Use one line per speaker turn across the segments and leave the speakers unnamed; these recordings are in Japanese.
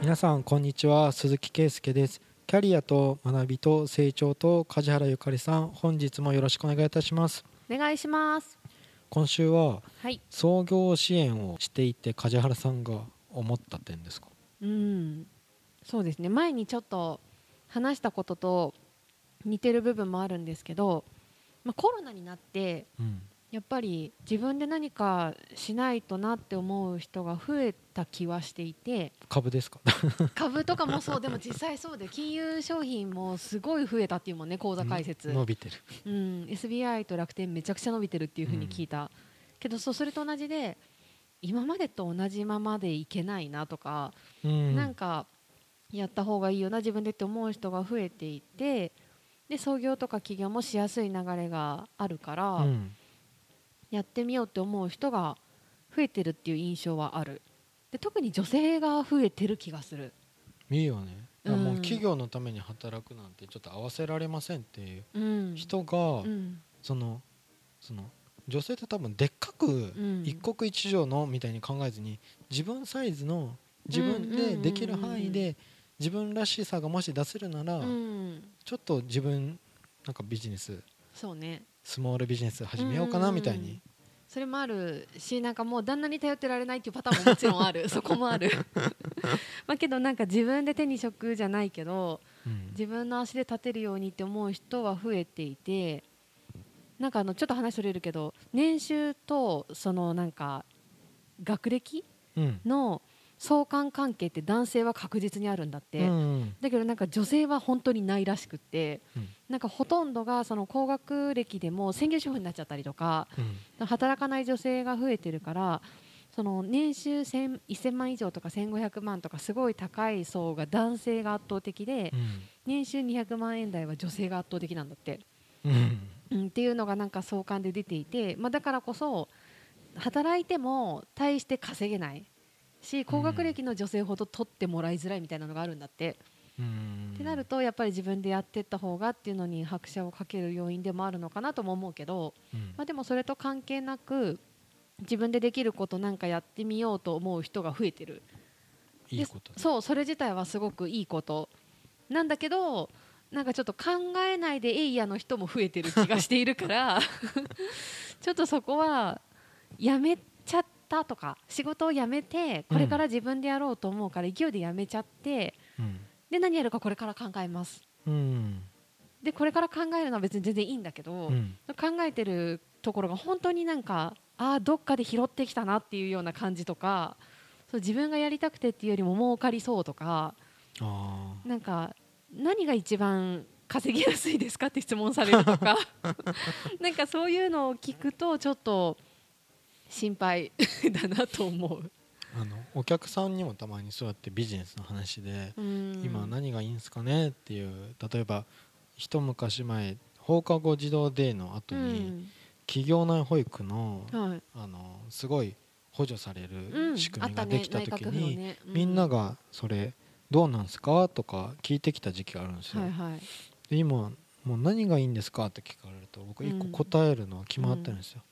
皆さんこんにちは。鈴木圭介です。キャリアと学びと成長と梶原ゆかりさん本日もよろしくお願いいたします。
お願いします。
今週は
はい。
創業支援をしていて梶原さんが思った点ですか？
うん。そうですね。前にちょっと話したことと似てる部分もあるんですけど、まあ、コロナになって
うん
やっぱり自分で何かしないとなって思う人が増えた気はしていて。
株ですか？
株とかもそう。でも実際そうで金融商品もすごい増えたっていうもんね口座開設、
伸びてる。
うん、SBI と楽天めちゃくちゃ伸びてるっていうふうに聞いた、けどそうそれと同じで今までと同じままでいけないなとか、
うん。
なんかやった方がいいよな自分でって思う人が増えていてで創業とか起業もしやすい流れがあるから、
うん
やってみようって思う人が増えてるっていう印象はある。で特に女性が増えてる気がする、
いいよね、
うん。
もう企業のために働くなんてちょっと合わせられませんっていう
うん、
人が、
うん。
そのその女性って多分でっかく
うん。
一国一城のみたいに考えずに自分サイズの自分でできる範囲で自分らしさがもし出せるなら
うん、
ちょっと自分なんかビジネス
そうね
スモールビジネス始めようかなみたいに。
それもあるしなんかもう旦那に頼ってられないっていうパターンももちろんある。そこもある。まあけどなんか自分で手に職じゃないけど
うん。
自分の足で立てるようにって思う人は増えていてなんかあのちょっと話それるけど年収とそのなんか学歴
うん。
の相関関係って男性は確実にあるんだって、
うん。
だけどなんか女性は本当にないらしくって、
うん。
なんかほとんどがその高学歴でも専業主婦になっちゃったりとか
うん。
働かない女性が増えてるからその年収1000 1000万以上とか1500万とかすごい高い層が男性が圧倒的で
うん。
年収200万円台は女性が圧倒的なんだって、
うん。
うん、っていうのがなんか相関で出ていて、まあ、だからこそ働いても大して稼げないし高学歴の女性ほど取ってもらいづらいみたいなのがあるんだって。
うん。
ってなるとやっぱり自分でやっていった方がっていうのに拍車をかける要因でもあるのかなとも思うけど、
うん。
まあ、でもそれと関係なく自分でできることなんかやってみようと思う人が増えてる。
いいこと
でそうそれ自体はすごくいいことなんだけどなんかちょっと考えないでエイヤの人も増えてる気がしているから ちょっとそこはやめちゃったとか仕事を辞めてこれから自分でやろうと思うから勢いで辞めちゃって
うん。
で何やるかこれから考えます。
うん。
でこれから考えるのは別に全然いいんだけど、
うん。
考えてるところが本当になんかああどっかで拾ってきたなっていうような感じとかそう自分がやりたくてっていうよりも儲かりそうとか
あ
なんか何が一番稼ぎやすいですかって質問されるとか。なんかそういうのを聞くとちょっと心配 だなと思う。
ーあのお客さんにもたまにそうやってビジネスの話で
うん。
今何がいいんですかねっていう例えば一昔前放課後児童デーの後
う
に
ん。
企業内保育の
はい。
あのすごい補助され
うん。
る仕組みができた時にみんながそれどうなんですかとか聞いてきた時期があるんですよ。で今もう何がいいんですかって聞かれると僕一個答えるのは決まってるんですよ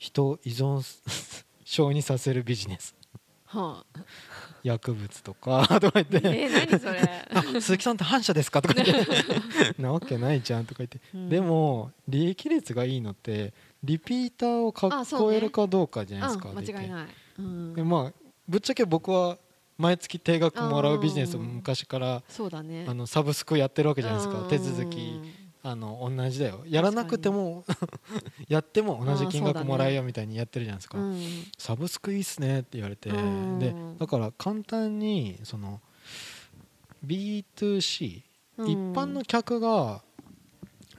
人を依存症 にさせるビジネス。
はあ。
薬物とか とか言って。
えー、何それ。
あ鈴木さんって反社ですか?」とか言って「なわけないじゃん」とか言って、
うん。
でも利益率がいいのってリピーターを
あそうね
囲えるかどうかじゃないですか、
うん、間違いない、うん。
でまあぶっちゃけ僕は毎月定額もらうビジネスを昔から
そうだね。
あのサブスクやってるわけじゃないですか。
うん。
手続きあの同じだよ。やらなくても やっても同じ金額もらえよみたいにやってるじゃないですか、
うん。
サブスクいいっすねって言われて。
うん。
でだから簡単にその B2C
うん。
一般の客が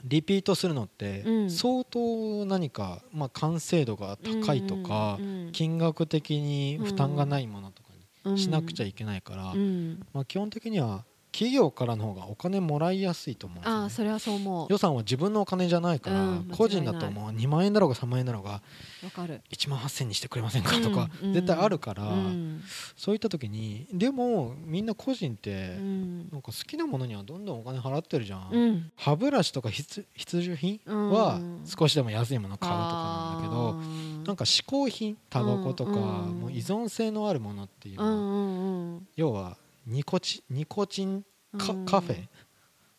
リピートするのって
うん。
相当何かまあ完成度が高いとか
うん
金額的に負担がないものとか
うん。
にしなくちゃいけないから
うん。
まあ基本的には企業からの方がお金もらいやすいと思うんですよね。
ああそれはそう思う。
予算は自分のお金じゃないから、
うん
個人だともう。2万円だろうが3万円だろうが
わかる。
1万8000にしてくれませんかとか、
うん
絶対あるから、
うん。
そういった時にでもみんな個人って、
うん。
なんか好きなものにはどんどんお金払ってるじゃん、
うん。
歯ブラシとか必必需品
うん。
は少しでも安いもの買うとかなんだけど、なんか嗜好品タバコとか、もう依存性のあるものっていうのは、要はニコチニコチンカ,、
うん。
カフェ？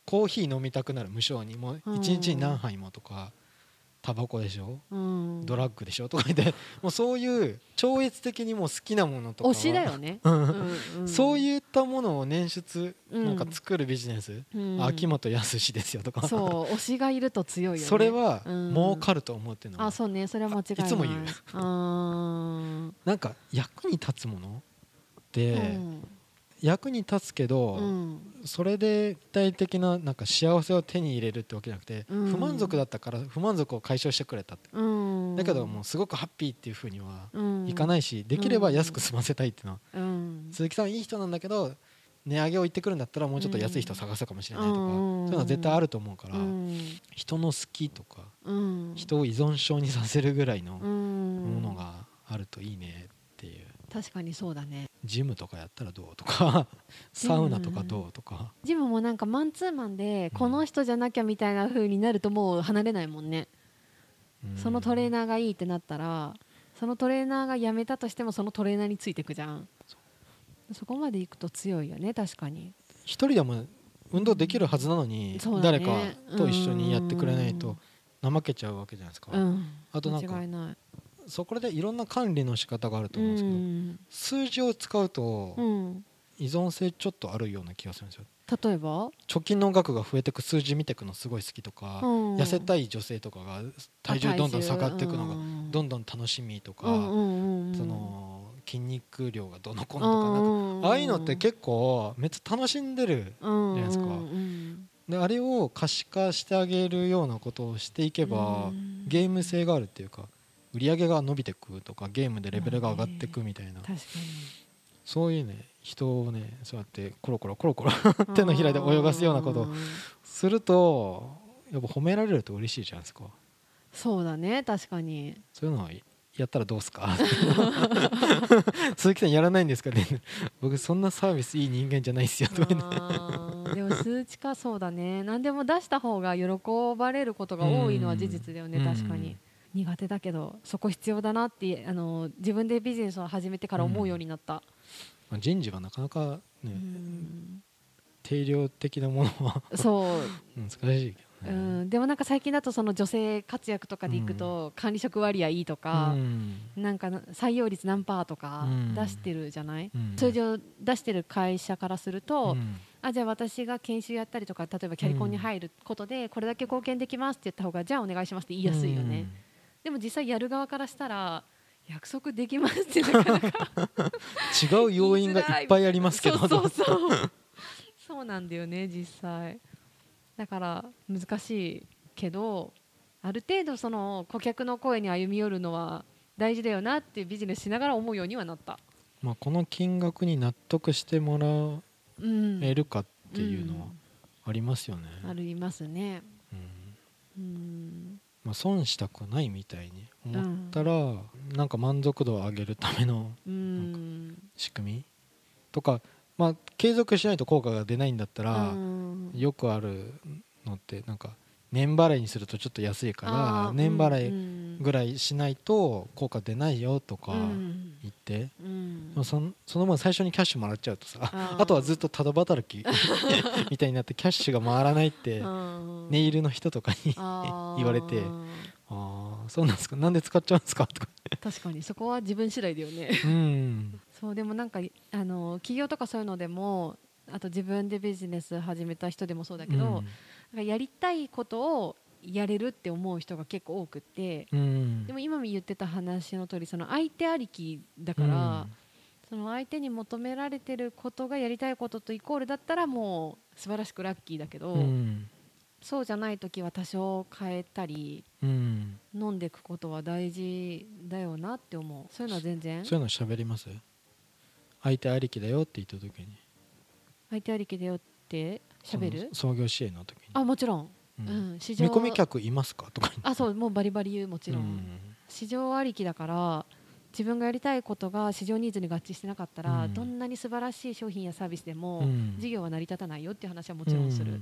コーヒー飲みたくなる無性に。もう
うん。
一日に何杯もとか、タバコでしょ？
うん。
ドラッグでしょ？とか言って。もうそういう超越的にもう好きなものとかは。
推しだよね、
うん。
うんうん。
そういったものを捻出、
うん。
なんか作るビジネス、
うん。
秋元康ですよとか。
そう推しがいると強いよね。
それは
うん。
儲かると思うっていうの。は、
あそうね。それは間違いない。
いつも言う。
う
なんか役に立つものって、
うん
役に立つけど、
うん。
それで具体的ななんか幸せを手に入れるってわけじゃなくて、
うん。
不満足だったから不満足を解消してくれたって、
うん。
だけどもうすごくハッピーっていうふうには
うん。
いかないし、できれば安く済ませたいっていうのは、
うん。
鈴木さんいい人なんだけど値上げを言ってくるんだったらもうちょっと安い人探すかもしれないとか、
うん。
そういうのは絶対あると思うから、
うん。
人の好きとか
うん。
人を依存症にさせるぐらいの
うん。
ものがあるといいねっていう
確かにそうだね。
ジムとかやったらどうとか サウナとかどうとか。
ジムもなんかマンツーマンでこの人じゃなきゃみたいな風になるともう離れないもんね、そのトレー
ナ
ナーがいいってなったらそのトレーナーが辞めたとしてもそのトレーナーについてくじゃん。そこまでいくと強いよね確かに。
一人でも運動できるはずなのに、
ね。
誰かと一緒にやってくれないと怠けちゃうわけじゃないですか、
うん。
あとなんか
間違いない
そこでいろんな管理の仕方があると思うんですけど、
うん。
数字を使うと
うん
依存性ちょっとあるような気がするんですよ。
例えば、
貯金の額が増えてく数字見てくのすごい好きとか、
うん。
痩せたい女性とかが体重どんどん下がっていくのがどん
ど
どん楽しみとか、
ん
その筋肉量がどのこのとかなんかああいうのって結構めっちゃ楽しんでる
構
じゃないですか。であれを可視化してあげるようなことをしていけば、ゲーム性があるっていうか売り上げが伸びてくとかゲームでレベルが上がってくみたいな、そういうね人をねそうやってコロコロコロコロ
に
手のひらで泳がすようなこと。を
ん
するとやっぱ褒められると嬉しいじゃないですか
そうだね確かに。
そういうのはやったらどうすか？鈴木さんやらないんですかね？僕そんなサービスいい人間じゃないですよとか
でも数値化そうだね。何でも出した方が喜ばれることが多いのは事実だよね
うん。
確かに苦手だけどそこ必要だなってあの自分でビジネスを始めてから思うようになった、
まあ人事はなかなかね、
うん。
定量的なものは
そう。
難しいけ
う
どね、
ん、でもなんか最近だとその女性活躍とかでいくと管理職割合いいとか、
うん。
なんか採用率何パーとか
うん。
出してるじゃない、
うん。
数字を出してる会社からすると、
うん。
あじゃあ私が研修やったりとか例えばキャリコンに入ることでこれだけ貢献できますって言った方がじゃあお願いしますって言いやすいよね、でも実際やる側からしたら約束できますってなかなか
う ん違う要因がいっぱいありますけど。
そうそうそう。そうなんだよね実際。だから難しいけどある程度その顧客の声に歩み寄るのは大事だよなってビジネスしながら思うようにはなった、
まあ、この金額に納得してもら
うん、
えるかっていうのはありますよね、
うんありますね。
うん。
うん
まあ、損したくないみたいに思ったら、なんか満足度を上げるための
うん。
仕組みとか、まあ、継続しないと効果が出ないんだったら、
うん。
よくあるのってなんか年払いにするとちょっと安いか
あ
ら
ー
年払い
うん
ぐらいしないと効果出ないよとか
うん。
言って、
うん。
でもそのその分最初にキャッシュもらっちゃうとさ
あ
とはずっとただ働き みたいになってキャッシュが回らないって
うん
ネイルの人とかに 言われてああそうなんですか？なんで使っちゃうんですか？とか。
確かにそこは自分次第だよね。
うん。
そうでもなんかあの企業とかそういうのでもあと自分でビジネス始めた人でもそうだけど、なんかやりたいことをやれるって思う人が結構多くって
うん。うん
でも今も言ってた話の通りその相手ありきだから、その相手に求められてることがやりたいこととイコールだったらもう素晴らしくラッキーだけど、
うん。うん
そうじゃない時は多少変えたり
うん。
飲んでいくことは大事だよなって思う。そういうのは全然。
そういうの喋ります？相手ありきだよって言った時に
相手ありきだよって喋る？
その創業支援の時に。
あもちろん、
う
うん。ん市場
見込み客いますか？とか。
あそうもうバリバリ言うもちろん、
うん。
市場ありきだから自分がやりたいことが市場ニーズに合致してなかったら、
うん。
どんなに素晴らしい商品やサービスでも、
うん。
事業は成り立たないよっていう話はもちろんする、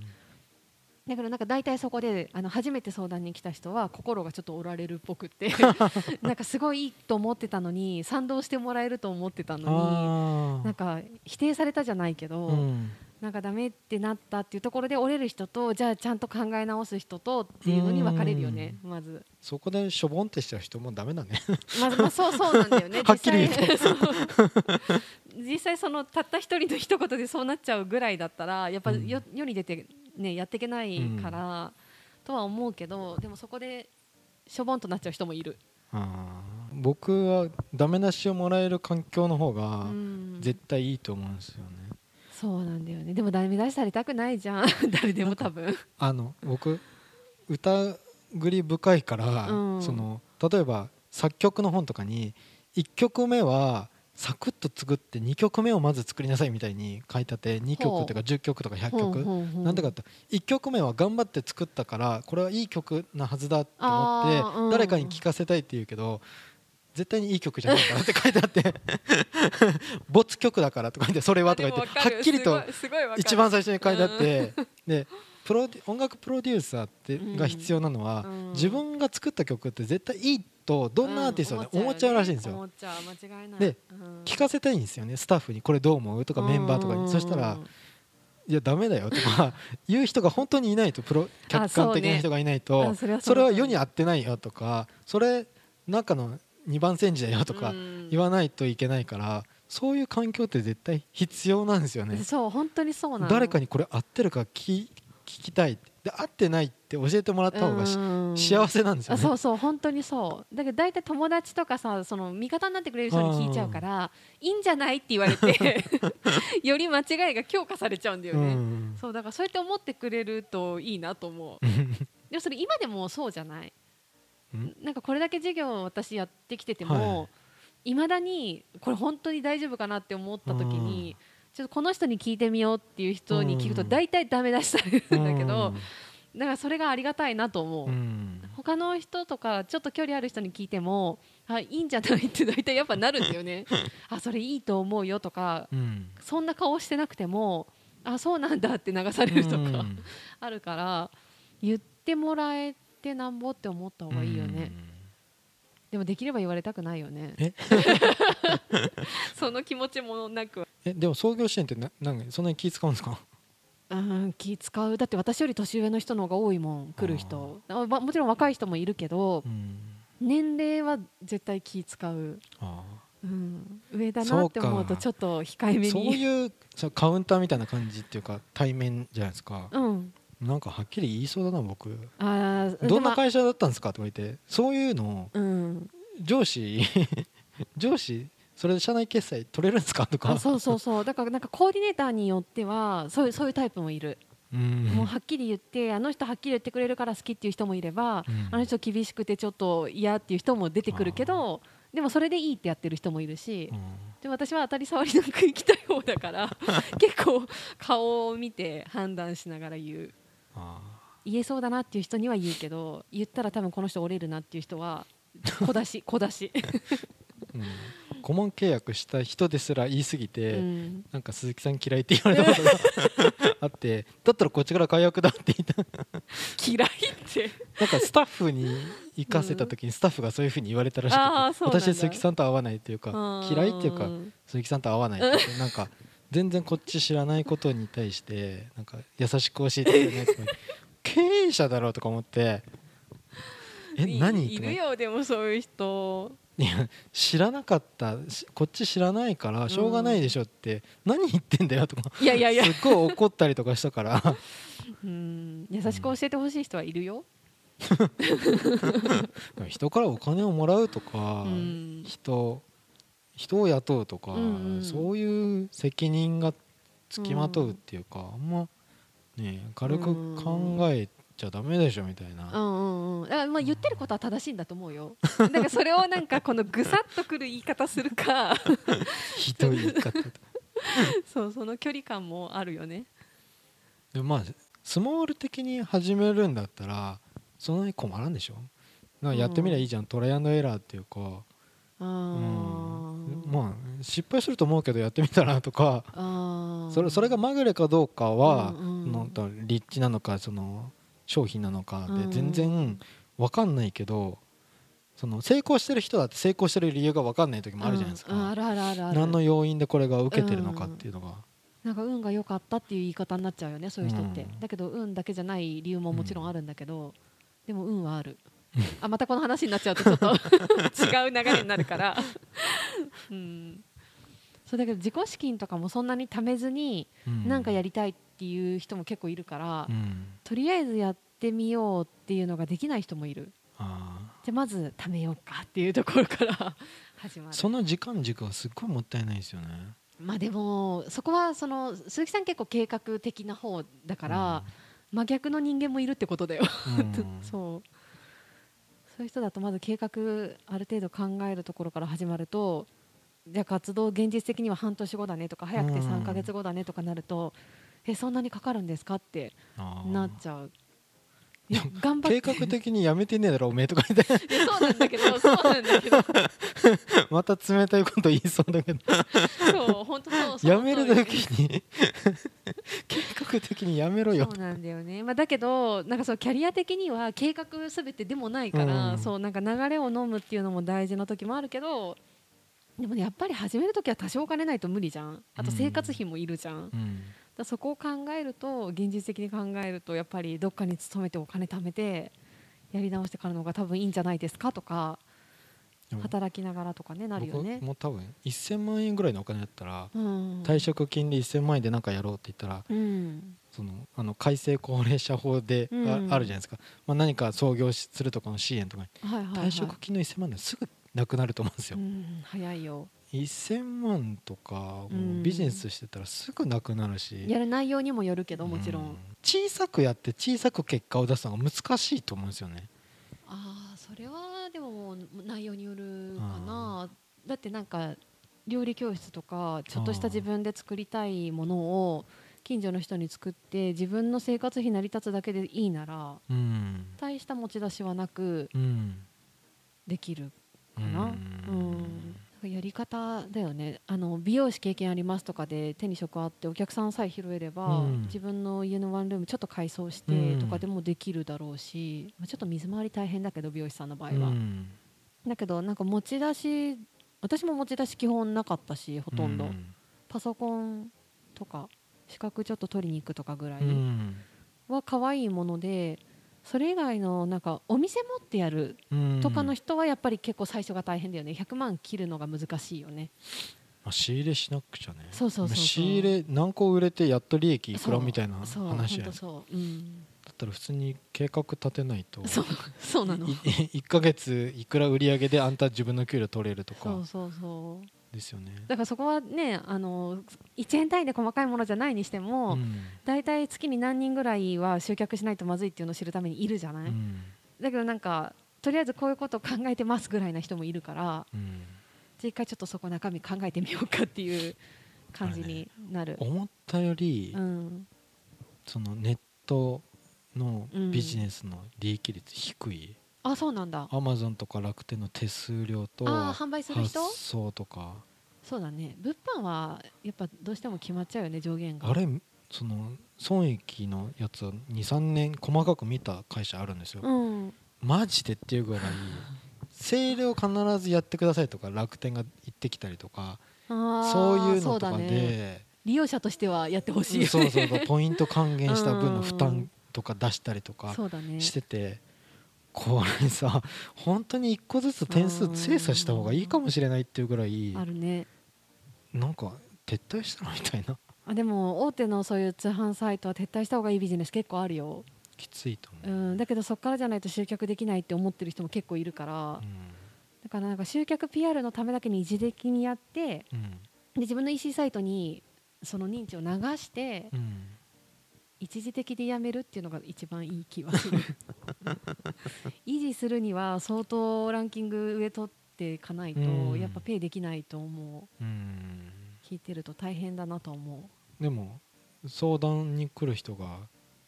だからなんか大体そこであの初めて相談に来た人は心がちょっと折られるっぽくって なんかすごいいいと思ってたのに賛同してもらえると思ってたのになんか否定されたじゃないけど、うん。なんかダメってなったっていうところで折れる人とじゃあちゃんと考え直す人とっていうのに分かれるよねまず。
そこでしょぼんってした人もダメだね。
まずまあそうそうなんだよね。
はっきり言うと。
実際そのたった一人の一言でそうなっちゃうぐらいだったらやっぱ世,、世に出てねやっていけないから、とは思うけどでもそこでしょぼんとなっちゃう人もいる。
僕はダメ出しをもらえる環境の方が絶対いいと思うんですよね。
そうなんだよね。でもダメ出しされたくないじゃん。誰でも多分。
あの僕歌ぐり深いから、うん、その例えば作曲の本とかに1曲目はサクッと作って2曲目をまず作りなさいみたいに書いてあって2曲とか10曲とか100曲。なんでかって1曲目は頑張って作ったからこれはいい曲なはずだと思って誰かに聴かせたいって言うけど絶対にいい曲じゃないからって書いてあって 没曲だからとか言ってそれはとか言ってはっきりと一番最初に書いてあってでプロ音楽プロデューサーってが必要なのは自分が作った曲って絶対いいとどんなアーティストで思っちゃうらしいんですよ。で聞かせたいんですよねスタッフに。これどう思う？とかメンバーとかに。そしたらいやダメだよ。とか 言う人が本当にいないとプロ客観的な人がいないとそれは世に合ってないよとかそれ中の2番煎じだよとか言わないといけないから、そういう環境って絶対必要なんですよね。
そう本当にそうな
誰かにこれ合ってるか聞聞きたいで合ってないって教えてもらった方が幸せなんですよね。
そうそう本当にそう。だけど大体友達とかさその味方になってくれる人に聞いちゃうからいいんじゃないって言われて より間違いが強化されちゃうんだよね。そうだからそうやって思ってくれるといいなと思う。でもそれ今でもそうじゃない？なんかこれだけ授業を私やってきてても、い、まだにこれ本当に大丈夫かなって思った時に、ちょっとこの人に聞いてみようっていう人に聞くと大体ダメ出しされるんだけど、だからそれがありがたいなと思う、うん、他の人とかちょっと距離ある人に聞いてもあいいんじゃないって大体やっぱなるんだよね。あそれいいと思うよとか、うん、そんな顔してなくてもあそうなんだって流されるとか、うん、あるから言ってもらえてなんぼって思った方がいいよね。でもできれば言われたくないよね。その気持ちもなく。
えでも創業支援ってななんそんなに気使うんですか？
うん気使う。だって私より年上の人の方が多いもん来る人。あもちろん若い人もいるけど、年齢は絶対気使う。うん、上だなって思うとちょっと控えめに。
そういうカウンターみたいな感じっていうか対面じゃないですか、うん、なんかはっきり言いそうだな僕。あどんな会社だったんですかとか言ってそういうのを、うん、上司 上司それで社内決済取れるんですかとか。
そうそうそう。だからなんかコーディネーターによってはそういうそういうタイプもいる。うん、もうはっきり言ってあの人はっきり言ってくれるから好きっていう人もいれば、うん、あの人厳しくてちょっと嫌っていう人も出てくるけどでもそれでいいってやってる人もいるし、うん、で私は当たり障りなく行きたい方だから 結構顔を見て判断しながら言う。言えそうだなっていう人には言うけど言ったら多分この人折れるなっていう人は 小出し小出し、
うん、顧問契約した人ですら言い過ぎて、うん、なんか鈴木さん嫌いって言われたことが あってだったらこっちから解約だって言った。
嫌いって。
なんかスタッフに行かせた時にスタッフがそういうふうに言われたらしくて、私鈴木さんと会わないっていうか嫌いっていうか鈴木さんと会わないってなんか全然こっち知らないことに対してなんか優しく教えてくれない 経営者だろうとか思って
え何？いるよでもそういう人。
いや知らなかったこっち知らないからしょうがないでしょって、うん、何言ってんだよとか
いやいやいや。
すっごい怒ったりとかしたから。
うん優しく教えてほしい人はいるよ、
人からお金をもらうとか、うん、人人を雇うとか、うんうん、そういう責任がつきまとうっていうか、あんまね軽く考えちゃダメでしょみたいな、
うんうんうん、まあ言ってることは正しいんだと思うよ。だからそれをなんかこのぐさっとくる言い方するか。
ひどい言い方
そうその距離感もあるよね。
でもまあスモール的に始めるんだったらそんなに困らんでしょ。なやってみりゃいいじゃん、うん、トライアンドエラーっていうか。うん、まあ失敗すると思うけどやってみたらとかそれそれがまぐれかどうかは、
うんうん
立地なのかその商品なのかで
うん。
全然分かんないけどその成功してる人だって成功してる理由が分かんない時もあるじゃないですか、
うんうん。あるあるある
何の要因でこれが受けてるのかっていうのが、
なんか運が良かったっていう言い方になっちゃうよねそういう人って、
うん。
だけど運だけじゃない理由ももちろんあるんだけど、でも運はあるあまたこの話になっちゃうとちょっと違う流れになるから。うん。そうだけど自己資金とかもそんなに貯めずに
うん。
何かやりたいっていう人も結構いるから、
うん。
とりあえずやってみようっていうのができない人もいる。
あ
じゃあまず貯めようかっていうところから 始まる。
ーその時間軸がすっごいもったいないですよね。
まあでもそこはその鈴木さん結構計画的な方だから、真逆の人間もいるってことだよ。
うん。
そうそういう人だとまず計画ある程度考えるところから始まるとじゃあ活動現実的には半年後だねとか早くて
うん
3ヶ月後だねとかなると、えそんなにかかるんですかってなっちゃう。頑張って。
計画的にやめてねえだろおめえとか言って。
そうなんだけどそうなんだけど。
また冷たいこと言いそうだけど。
そう本当そう
やめる時に。計画的にやめろよ。
そうなんだよね、まあ、だけどなんかそうキャリア的には計画すべてでもないから、
うん。
そうなんか流れを飲むっていうのも大事な時もあるけどでもねやっぱり始める時は多少お金ないと無理じゃん。あと生活費もいるじゃん、
うん
らそこを考えると現実的に考えるとやっぱりどっかに勤めてお金貯めてやり直してからの方が多分いいんじゃないですかとか働きながらとかねなるよね。
僕。も多分1000万円ぐらいのお金だったら
うん。
退職金で1000万円で何かやろうって言ったら
うん。
そのあの改正高齢者法であ,、
うん。
あるじゃないですか、まあ、何か創業しするとかの支援とかに。
はいはいはい。
退職金の1000万円ですぐなくなると思うんですよ、
うん、早いよ
1000万とかビジネスしてたらすぐなくなるし、
やる内容にもよるけどもちろん、
うん。小さくやって小さく結果を出すのが難しいと思うんですよね。
ああそれはでも内容によるかな。だってなんか料理教室とかちょっとした自分で作りたいものを近所の人に作って自分の生活費成り立つだけでいいなら
うん。
大した持ち出しはなく
うん。
できるか
う
な、うんやり方だよね。あの美容師経験ありますとかで手に職あってお客さんさえ拾えれば、
うん。
自分の家のワンルームちょっと改装して
うん。
とかでもできるだろうし、まあちょっと水回り大変だけど美容師さんの場合は、
うん。
だけどなんか持ち出し私も持ち出し基本なかったしほとんど、
うん。
パソコンとか資格ちょっと取りに行くとかぐらい
うん。
は可愛いものでそれ以外のなんかお店持ってやるとかの人はやっぱり結構最初が大変だよね。100万切るのが難しいよね。
まあ、仕入れしなくちゃね。
そうそうそう
仕入れ何個売れてやっと利益いくらみたいな話や
そう、うん、
ったら普通に計画立てないと。
そうそうなの。
い1ヶ月いくら売り上げであんた自分の給料取れるとか。
そうそうそう
ですよね。
だからそこはねあの1円単位で細かいものじゃないにしても、
うん。
大体月に何人ぐらいは集客しないとまずいっていうのを知るためにいるじゃない、
うん。
だけどなんかとりあえずこういうことを考えてますぐらいな人もいるから
うん
じゃあ一回ちょっとそこ中身考えてみようかっていう感じになる、
思ったより、
うん、
そのネットのビジネスの利益率低い、
あそうなんだ。
アマゾンとか楽天の手数料と
あー販売する人？
発送とか。
そうだね。物販はやっぱどうしても決まっちゃうよね上限が。
あれその損益のやつを23年細かく見た会社あるんですよ、
うん。
マジでっていうぐらいセールを必ずやってくださいとか楽天が言ってきたりとかそういうの
そう
とか
だね。
で
利用者としてはやってほしい。よね
そうそうそう ポイント還元した分の負
うん
担とか出したりとか
そうだね。
しててこれさ本当に一個ずつ点数精査した方がいいかもしれないっていうぐらい
あるね。
なんか撤退したのみたいな。
あでも大手のそういう通販サイトは撤退した方がいいビジネス結構あるよ、
きついと
う
思う、
ん、だけどそこからじゃないと集客できないって思ってる人も結構いるから、だからなんか集客 PR のためだけに一時的にやって
うん。
で自分の EC サイトにその認知を流して
うん。
一時的でやめるっていうのが一番いい気はする 維持するには相当ランキング上取っていかないと
うん。
やっぱペイできないと思う。
うん
聞いてると大変だなと思
でも相談に来る人が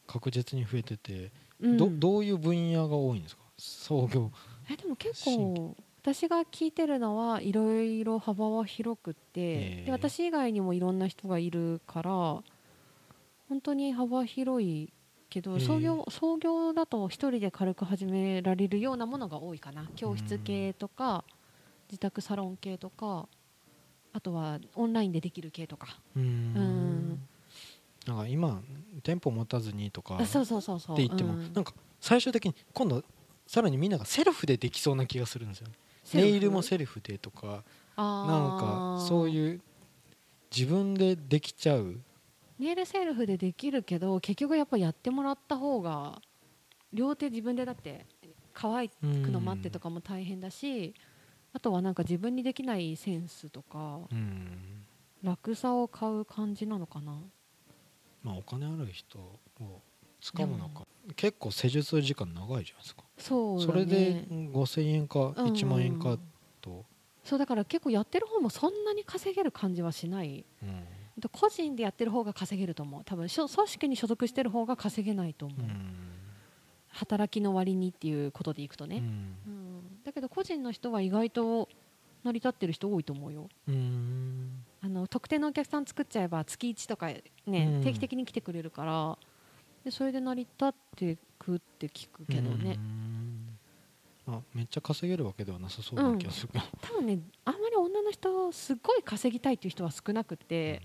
確実に増えてて、
う、うん。
どどういう分野が多いんですか？創業。
えでも結構私が聞いてるのはいろいろ幅は広くって、
えー
で私以外にもいろんな人がいるから本当に幅広いけど、
えー
創業創業だと一人で軽く始められるようなものが多いかな。教室系とか、自宅サロン系とかあとはオンラインでできる系とか。
うーん。
うん。
なんか今店舗持たずにとか
あそうそうそうそう。
って言っても、
うん。
なんか最終的に今度さらにみんながセルフでできそうな気がするんですよね。ネイルもセルフでとかなんかそういう自分でできちゃう
ネイルセルフでできるけど結局やっぱやってもらった方が両手自分でだって乾くの待ってとかも大変だしあとはなんか自分にできないセンスとか
うん。
楽さを買う感じなのかな。
まあお金ある人を掴むのか。結構施術時間長いじゃないですか。
そうだ、ね、
それで5000円か
うん
1万円かと、
そうだから結構やってる方もそんなに稼げる感じはしない。
うん
個人でやってる方が稼げると思う。多分組織に所属してる方が稼げないと思う、
うん。
働きの割にっていうことでいくとね、
うん。
うん、だけど個人の人は意外と成り立ってる人多いと思うよ。
うん。
あの特定のお客さん作っちゃえば月1とかね、
うん。
定期的に来てくれるからでそれで成り立ってくって聞くけどね、
あ、めっちゃ稼げるわけではなさそうな気がするけど、
多分ねあんまり女の人すっごい稼ぎたいっていう人は少なくて、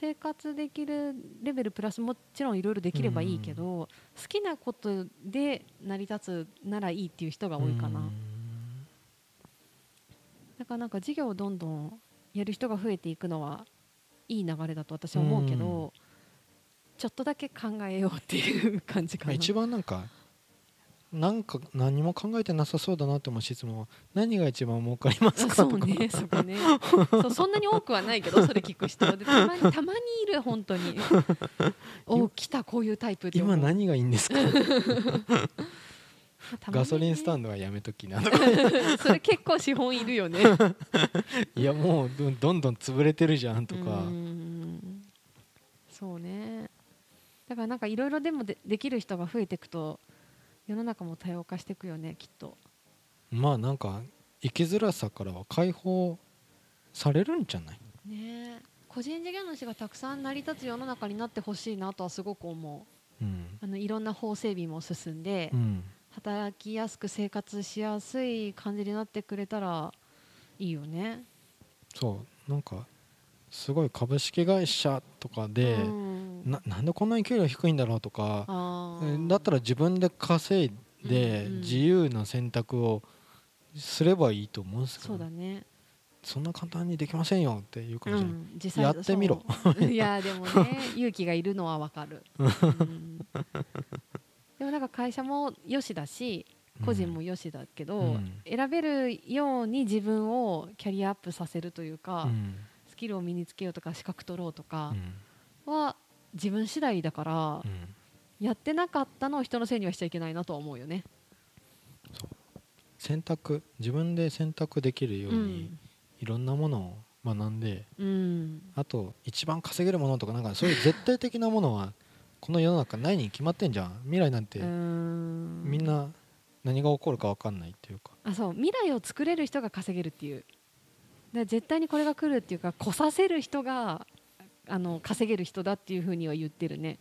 生活できるレベルプラスもちろんいろいろできればいいけど、好きなことで成り立つならいいっていう人が多いかな、
うん。
だからなんか事業をどんどんやる人が増えていくのはいい流れだと私は思うけど、
うん。
ちょっとだけ考えようっていう感じかな。
まあ一番なんかなんか何も考えてなさそうだなって思う質問は何が一番儲かりますか
あそうね、そこね。そうそんなに多くはないけどそれ聞く人でたまに たまにいる本当に。お来たこういうタイプ
今何がいいんですか？ガソリンスタンドはやめときな
それ結構資本いるよね。
いやもうどどんどん潰れてるじゃんとか。
うん。そうね。だからなんかいろいろでもでできる人が増えていくと世の中も多様化していくよねきっと。
まあなんか生きづらさからは解放されるんじゃない？
ね個人事業主がたくさん成り立つ世の中になってほしいなとはすごく思う。
うん、
あのいろんな法整備も進んで、
うん、
働きやすく生活しやすい感じになってくれたらいいよね。
そう。なんかすごい株式会社とかで、
うん
ななんでこんなに給料低いんだろうとかだったら自分で稼いで自由な選択をすればいいと思うんですけど、
そうだね、
そんな簡単にできませんよっていうか
う
もしれない、
ん、実際
やってみろ。
いやでもね勇気がいるのはわかる、うん。でもなんか会社もよしだし個人もよしだけど、
うん。
選べるように自分をキャリアアップさせるというか、
うん。
スキルを身につけようとか資格取ろうと
う
か
ん。
は自分次第だから、
うん。
やってなかったのを人のせいにはしちゃいけないなとは思うよね。
選択。自分で選択できるよう
う
に、
ん。
いろんなものを学んで
うん。
あと一番稼げるものとかなんかそういう絶対的なものは この世の中ないに決まってんじゃん。未来なんてみんな何が起こるか分かんないっていうか。
あそう。未来を作れる人が稼げるっていう。で絶対にこれが来るっていうか来させる人があの稼げる人だっていうふうには言ってるね、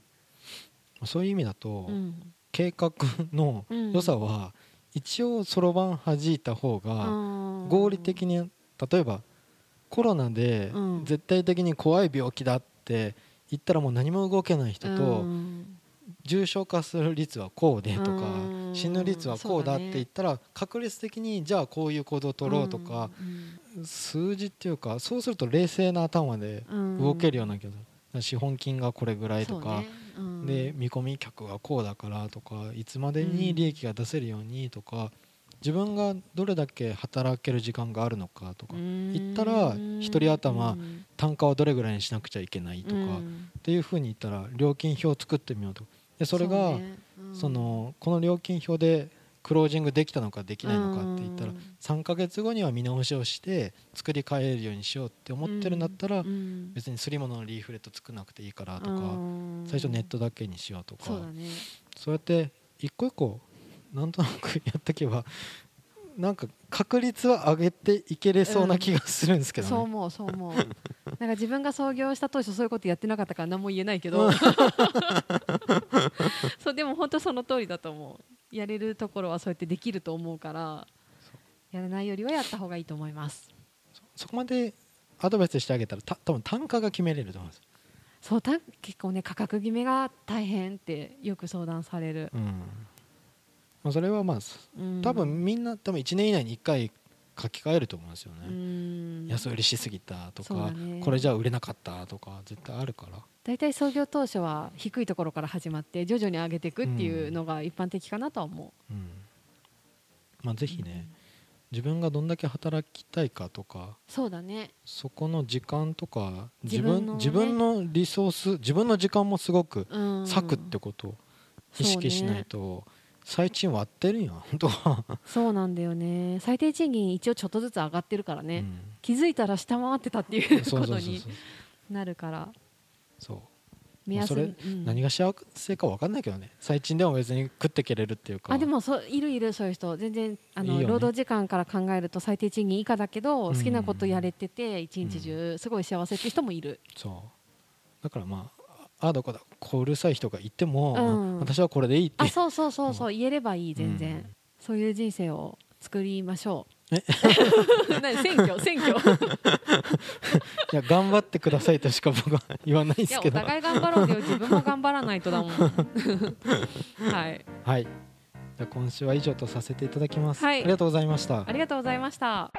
そういう意味だと、
うん。
計画の
うん
良さは一応そろばん弾いた方が合理的に例えばコロナで
うん。
絶対的に怖い病気だって言ったらもう何も動けない人と
うん。
重症化する率はこうでとか
うん。
死ぬ率はこうだって言ったら確率的にじゃあこういう行動を取ろうとか数字っていうかそうすると冷静な頭で
うん。
動けるような気がする。資本金がこれぐらいとか
ね。うん。
で見込み客がこうだからとかいつまでに利益が出せるようにとか自分がどれだけ働ける時間があるのかとか言ったら一人頭
うん。
単価はどれぐらいにしなくちゃいけないとか
うん。
っていうふうに言ったら料金表を作ってみようとでそれがそのこの料金表でクロージングできたのかできないのかって言ったら
うん。
3ヶ月後には見直しをして作り変えるようにしようって思ってるんだったら
うん。
別にすり物のリーフレット作らなくていいからとか
うん。
最初ネットだけにしようとか。
そう
やって一個一個なんとなくやっていけばなんか確率は上げていけれそうな気がするんですけど、ね。
そう思うそう思う。なんか自分が創業した当初そういうことやってなかったから何も言えないけど。そうでも本当その通りだと思うやれるところはそうやってできると思うからやらないよりはやった方がいいと思います。
そこまでアドバイスしてあげたらた多分単価が決めれると思うんです
そうた結構ね価格決めが大変ってよく相談される、
うん。まあ、それはまあ
うん。
多分みんな多分1年以内に1回書き換えると思うんですよ
う
ね、
ん。
安売りしすぎたとか、
ね。
これじゃ売れなかったとか絶対あるから。
大体創業当初は低いところから始まって徐々に上げていくっていうのが一般的かなとは思
う。ん。まあ、ぜひね、自分がどんだけ働きたいかとか
うそうだね。
そこの時間とか自分
自分の
リソース自分の時間もすごく
うん
割くってことを意識しないと、最賃割ってるんや。本当は、
そうなんだよね。最低賃金一応ちょっとずつ上がってるからね、
うん。
気づいたら下回ってたっていうことになるから。
そう。
目安
それ
うん。
何が幸せか分かんないけどね。最賃でも別に食ってけれるっていうか。
あでもそういるいるそういう人。全然あの
ね。
労働時間から考えると最低賃金以下だけど、
うん。
好きなことやれてて一日中すごい幸せって人もいる、
そう。だからまあああどこだこううるさい人がいても、
うん。
私はこれでいいって。
あそうそうそうそう言えればいい全然、
うん。
そういう人生を作りましょう。
え？
何？選挙？選挙？
いや頑張ってくださいとしか僕は言わないで
いやお
すけど
互い頑張ろうよ。自分も頑張らないとだもん。はい。
はい。じゃあ今週は以上とさせていただきます、
はい。
ありがとうございました。
ありがとうございました